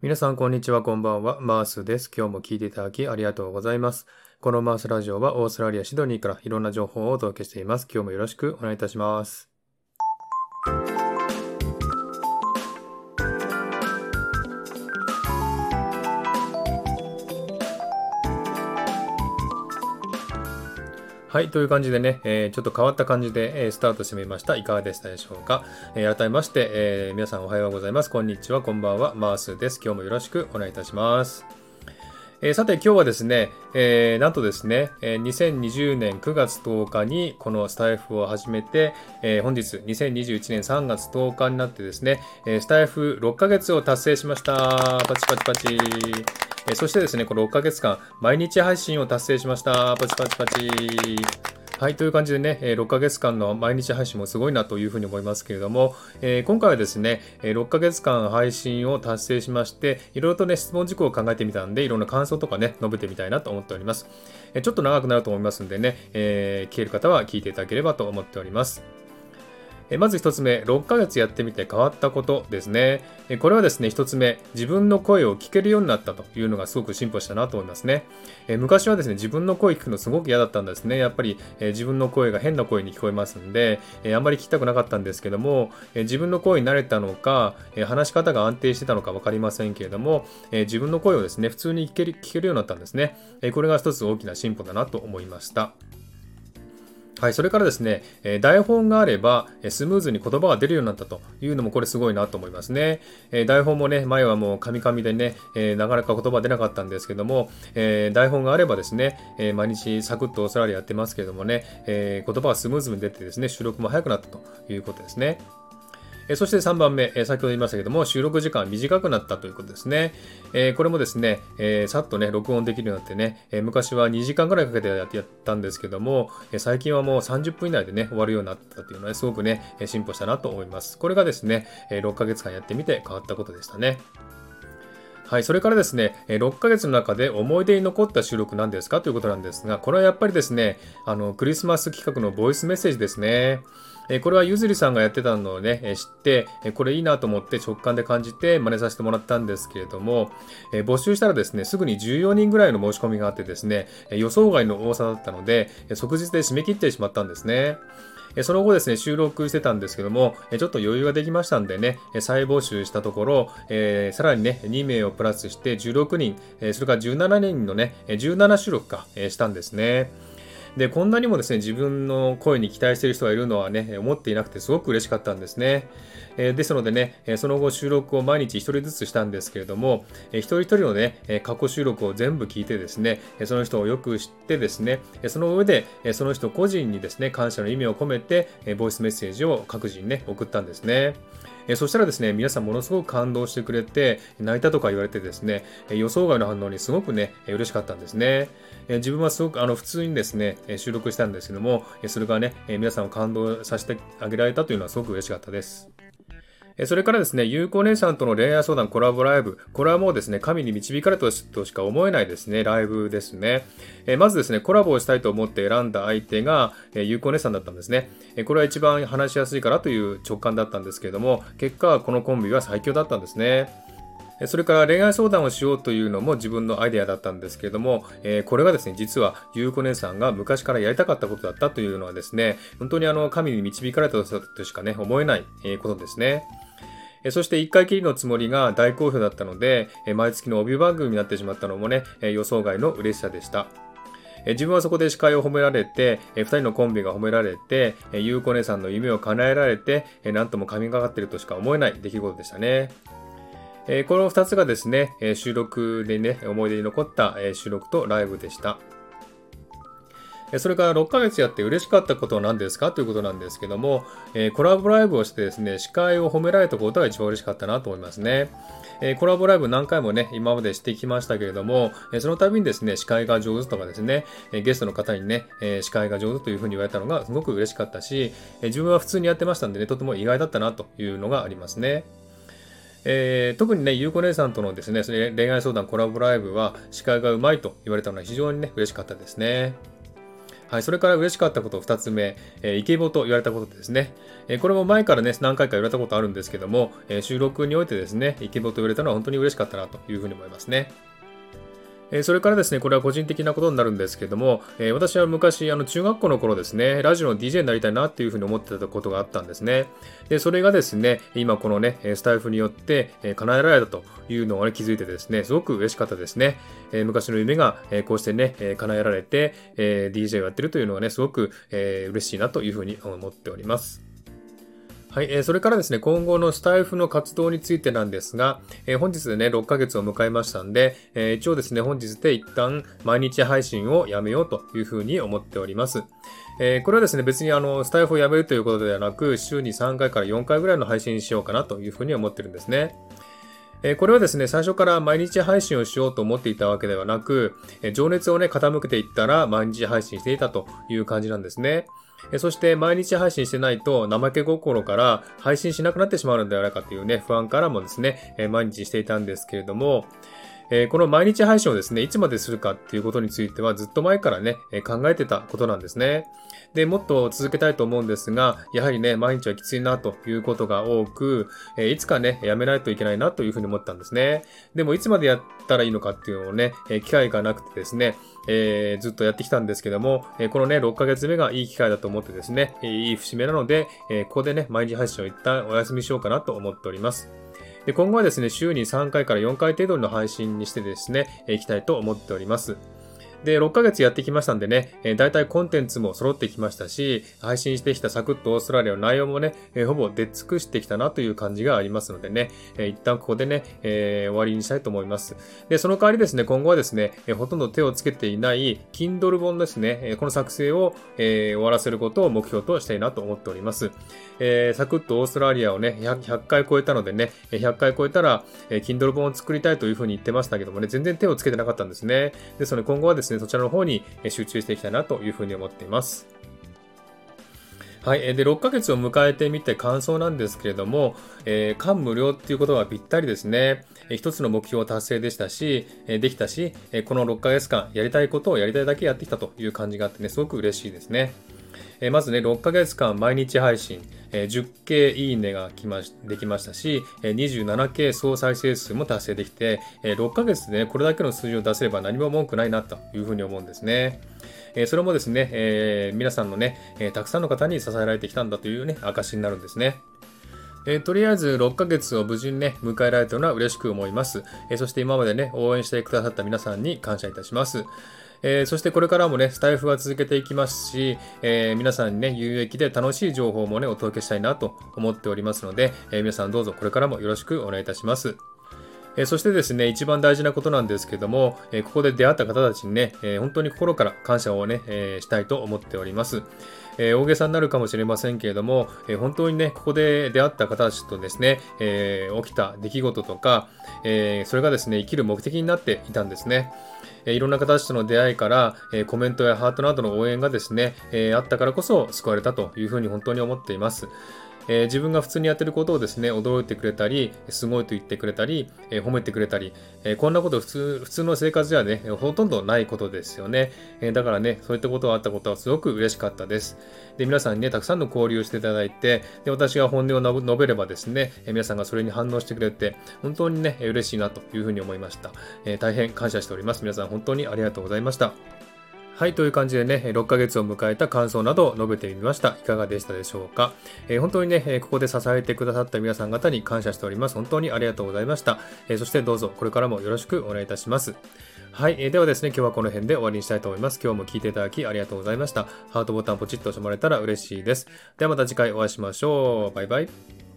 皆さん、こんにちは、こんばんは。マースです。今日も聞いていただきありがとうございます。このマースラジオはオーストラリア・シドニーからいろんな情報をお届けしています。今日もよろしくお願いいたします。はい、という感じでね、えー、ちょっと変わった感じで、えー、スタートしてみました。いかがでしたでしょうか？えー、改めまして、え皆さんおはようございます。こんにちは、こんばんは。マースです。今日もよろしくお願いいたします。えさて今日はですね、えなんとですね、え2020年9月10日にこのスタイフを始めて、え本日2021年3月10日になってですね、えスタイフ6ヶ月を達成しました。パチパチパチ。えそしてですね、この6ヶ月間、毎日配信を達成しました。パチパチパチ。はい、という感じでね、6ヶ月間の毎日配信もすごいなというふうに思いますけれども、えー、今回はですね、6ヶ月間配信を達成しまして、いろいろとね、質問事項を考えてみたんで、いろんな感想とかね、述べてみたいなと思っております。ちょっと長くなると思いますんでね、えー、聞ける方は聞いていただければと思っております。まず1つ目、6ヶ月やってみて変わったことですね。これはですね、1つ目、自分の声を聞けるようになったというのがすごく進歩したなと思いますね。昔はですね、自分の声聞くのすごく嫌だったんですね。やっぱり自分の声が変な声に聞こえますんで、あんまり聞きたくなかったんですけども、自分の声に慣れたのか、話し方が安定してたのか分かりませんけれども、自分の声をですね、普通に聞ける聞けるようになったんですね。これが一つ大きな進歩だなと思いました。はい、それからですね、え台本があれば、えスムーズに言葉が出るようになったというのもこれすごいなと思いますね。え台本もね、前はもうカミカミでね、えなかなか言葉出なかったんですけども、え台本があればですね、え毎日サクッとオーストラリアやってますけどもね、え言葉がスムーズに出てですね、収録も早くなったということですね。えそして3番目、え先ほど言いましたけども、収録時間短くなったということですね。えこれもですね、えさっとね、録音できるようになってね、え昔は2時間ぐらいかけてやったんですけども、え最近はもう30分以内でね、終わるようになったというのは、ね、すごくね、進歩したなと思います。これがですね、え6ヶ月間やってみて変わったことでしたね。はい、それからですね、6ヶ月の中で思い出に残った収録なんですかということなんですが、これはやっぱりですね、あの、クリスマス企画のボイスメッセージですね。これはゆずりさんがやってたのをね、知って、これいいなと思って直感で感じて真似させてもらったんですけれども、募集したらですね、すぐに14人ぐらいの申し込みがあってですね、予想外の多さだったので、即日で締め切ってしまったんですね。その後ですね、収録してたんですけども、ちょっと余裕ができましたんでね、再募集したところ、えー、さらにね、2名をプラスして16人、それから17人のね、17収録か、したんですね。で、こんなにもですね、自分の声に期待している人がいるのはね、思っていなくてすごく嬉しかったんですね。えー、ですのでね、その後収録を毎日1人ずつしたんですけれども、えー、一人一人のね、過去収録を全部聞いてですね、その人をよく知ってですね、その上で、その人個人にですね、感謝の意味を込めて、ボイスメッセージを各自にね、送ったんですね。えそしたらですね、皆さんものすごく感動してくれて、泣いたとか言われてですね、予想外の反応にすごくね、嬉しかったんですね。え自分はすごくあの普通にですね、収録したんですけども、それがね、皆さんを感動させてあげられたというのはすごく嬉しかったです。それからですね、有効姉さんとの恋愛相談コラボライブ。これはもうですね、神に導かれたとしか思えないですね、ライブですね。まずですね、コラボをしたいと思って選んだ相手が、ゆうこ姉さんだったんですね。これは一番話しやすいからという直感だったんですけれども、結果はこのコンビは最強だったんですね。それから恋愛相談をしようというのも自分のアイデアだったんですけれども、えこれがですね、実はゆうこ姉さんが昔からやりたかったことだったというのはですね、本当にあの、神に導かれたとしかね、思えないことですね。そして1回きりのつもりが大好評だったので、毎月の帯番組になってしまったのもね、予想外の嬉しさでした。自分はそこで司会を褒められて、2人のコンビが褒められて、ゆうこ姉さんの夢を叶えられて、なんとも神がかっているとしか思えない出来事でしたね。えこの2つがですね、え収録でね、思い出に残ったえ収録とライブでした。それから6ヶ月やって嬉しかったことは何ですか？ということなんですけども、えコラボライブをしてですね、司会を褒められたことが一番嬉しかったなと思いますね。えコラボライブ何回もね、今までしてきましたけれども、えその度にですね、司会が上手とかですね、えゲストの方にね、え司会が上手というふうに言われたのがすごく嬉しかったし、え自分は普通にやってましたんでね、とても意外だったなというのがありますね。えー、特にね、ゆうこ姉さんとのですね、恋愛相談コラボライブは司会がうまいと言われたのは非常にね、嬉しかったですね。はい、それから嬉しかったこと2つ目、えー、イケボと言われたことですね。えー、これも前からね、何回か言われたことあるんですけども、えー、収録においてですね、イケボと言われたのは本当に嬉しかったなというふうに思いますね。えそれからですね、これは個人的なことになるんですけども、え私は昔、あの中学校の頃ですね、ラジオの DJ になりたいなっていうふうに思ってたことがあったんですね。で、それがですね、今このね、スタイフによって、え叶えられたというのを、ね、気づいてですね、すごく嬉しかったですね。え昔の夢が、えこうしてね、え叶えられて、え DJ をやってるというのがね、すごく、え嬉しいなというふうに思っております。はい、えー、それからですね、今後のスタイフの活動についてなんですが、えー、本日でね、6ヶ月を迎えましたんで、えー、一応ですね、本日で一旦毎日配信をやめようというふうに思っております。えー、これはですね、別にあの、スタイフをやめるということではなく、週に3回から4回ぐらいの配信にしようかなというふうに思ってるんですね。えこれはですね、最初から毎日配信をしようと思っていたわけではなく、え情熱をね、傾けていったら毎日配信していたという感じなんですね。そして毎日配信してないと怠け心から配信しなくなってしまうのではないかというね、不安からもですね、毎日していたんですけれども、えこの毎日配信をですね、いつまでするかっていうことについてはずっと前からね、考えてたことなんですね。で、もっと続けたいと思うんですが、やはりね、毎日はきついなということが多く、えいつかね、やめないといけないなというふうに思ったんですね。でも、いつまでやったらいいのかっていうのをね、え機会がなくてですね、えー、ずっとやってきたんですけども、えこのね、6ヶ月目がいい機会だと思ってですね、いい節目なので、えここでね、毎日配信を一旦お休みしようかなと思っております。で今後はですね、週に3回から4回程度の配信にしてですね、いきたいと思っております。で、6ヶ月やってきましたんでね、えー、大体コンテンツも揃ってきましたし、配信してきたサクッとオーストラリアの内容もね、えー、ほぼ出尽くしてきたなという感じがありますのでね、えー、一旦ここでね、えー、終わりにしたいと思います。で、その代わりですね、今後はですね、えー、ほとんど手をつけていない Kindle 本ですね、えー、この作成を、えー、終わらせることを目標としたいなと思っております。えー、サクッとオーストラリアをね100、100回超えたのでね、100回超えたら、えー、Kindle 本を作りたいというふうに言ってましたけどもね、全然手をつけてなかったんですね。ですので今後はですね、ですねそちらの方に集中していきたいなというふうに思っています。はい。で、6ヶ月を迎えてみて感想なんですけれども、えー、感無量っていうことはぴったりですね。えー、一つの目標達成でしたし、え、できたし、えこの6ヶ月間やりたいことをやりたいだけやってきたという感じがあってね、すごく嬉しいですね。えまずね、6ヶ月間毎日配信、え 10K いいねが来ましできましたし、え 27K 総再生数も達成できて、え6ヶ月で、これだけの数字を出せれば何も文句ないなというふうに思うんですね。えそれもですね、えー、皆さんのね、えたくさんの方に支えられてきたんだというね、証になるんですね。えー、とりあえず6ヶ月を無事にね、迎えられたのは嬉しく思います。えー、そして今までね、応援してくださった皆さんに感謝いたします。えー、そしてこれからもね、スタイフは続けていきますし、えー、皆さんにね、有益で楽しい情報もね、お届けしたいなと思っておりますので、えー、皆さんどうぞこれからもよろしくお願いいたします。えそしてですね、一番大事なことなんですけども、えここで出会った方たちにね、え本当に心から感謝をね、えしたいと思っております。え大げさになるかもしれませんけれども、え本当にね、ここで出会った方たちとですね、え起きた出来事とか、えそれがですね、生きる目的になっていたんですね。いろんな方たちとの出会いから、えコメントやハートなどの応援がですね、えあったからこそ救われたというふうに本当に思っています。えー、自分が普通にやってることをですね、驚いてくれたり、すごいと言ってくれたり、えー、褒めてくれたり、えー、こんなこと普通、普通の生活ではね、ほとんどないことですよね。えだからね、そういったことがあったことはすごく嬉しかったです。で、皆さんにね、たくさんの交流をしていただいて、で、私が本音を述べればですね、え皆さんがそれに反応してくれて、本当にね、嬉しいなというふうに思いました。え大変感謝しております。皆さん本当にありがとうございました。はい、という感じでね、6ヶ月を迎えた感想などを述べてみました。いかがでしたでしょうか？えー、本当にね、ここで支えてくださった皆さん方に感謝しております。本当にありがとうございました。えー、そしてどうぞこれからもよろしくお願いいたします。はい、えー、ではですね、今日はこの辺で終わりにしたいと思います。今日も聞いていただきありがとうございました。ハートボタンポチッと押してもらえたら嬉しいです。ではまた次回お会いしましょう。バイバイ。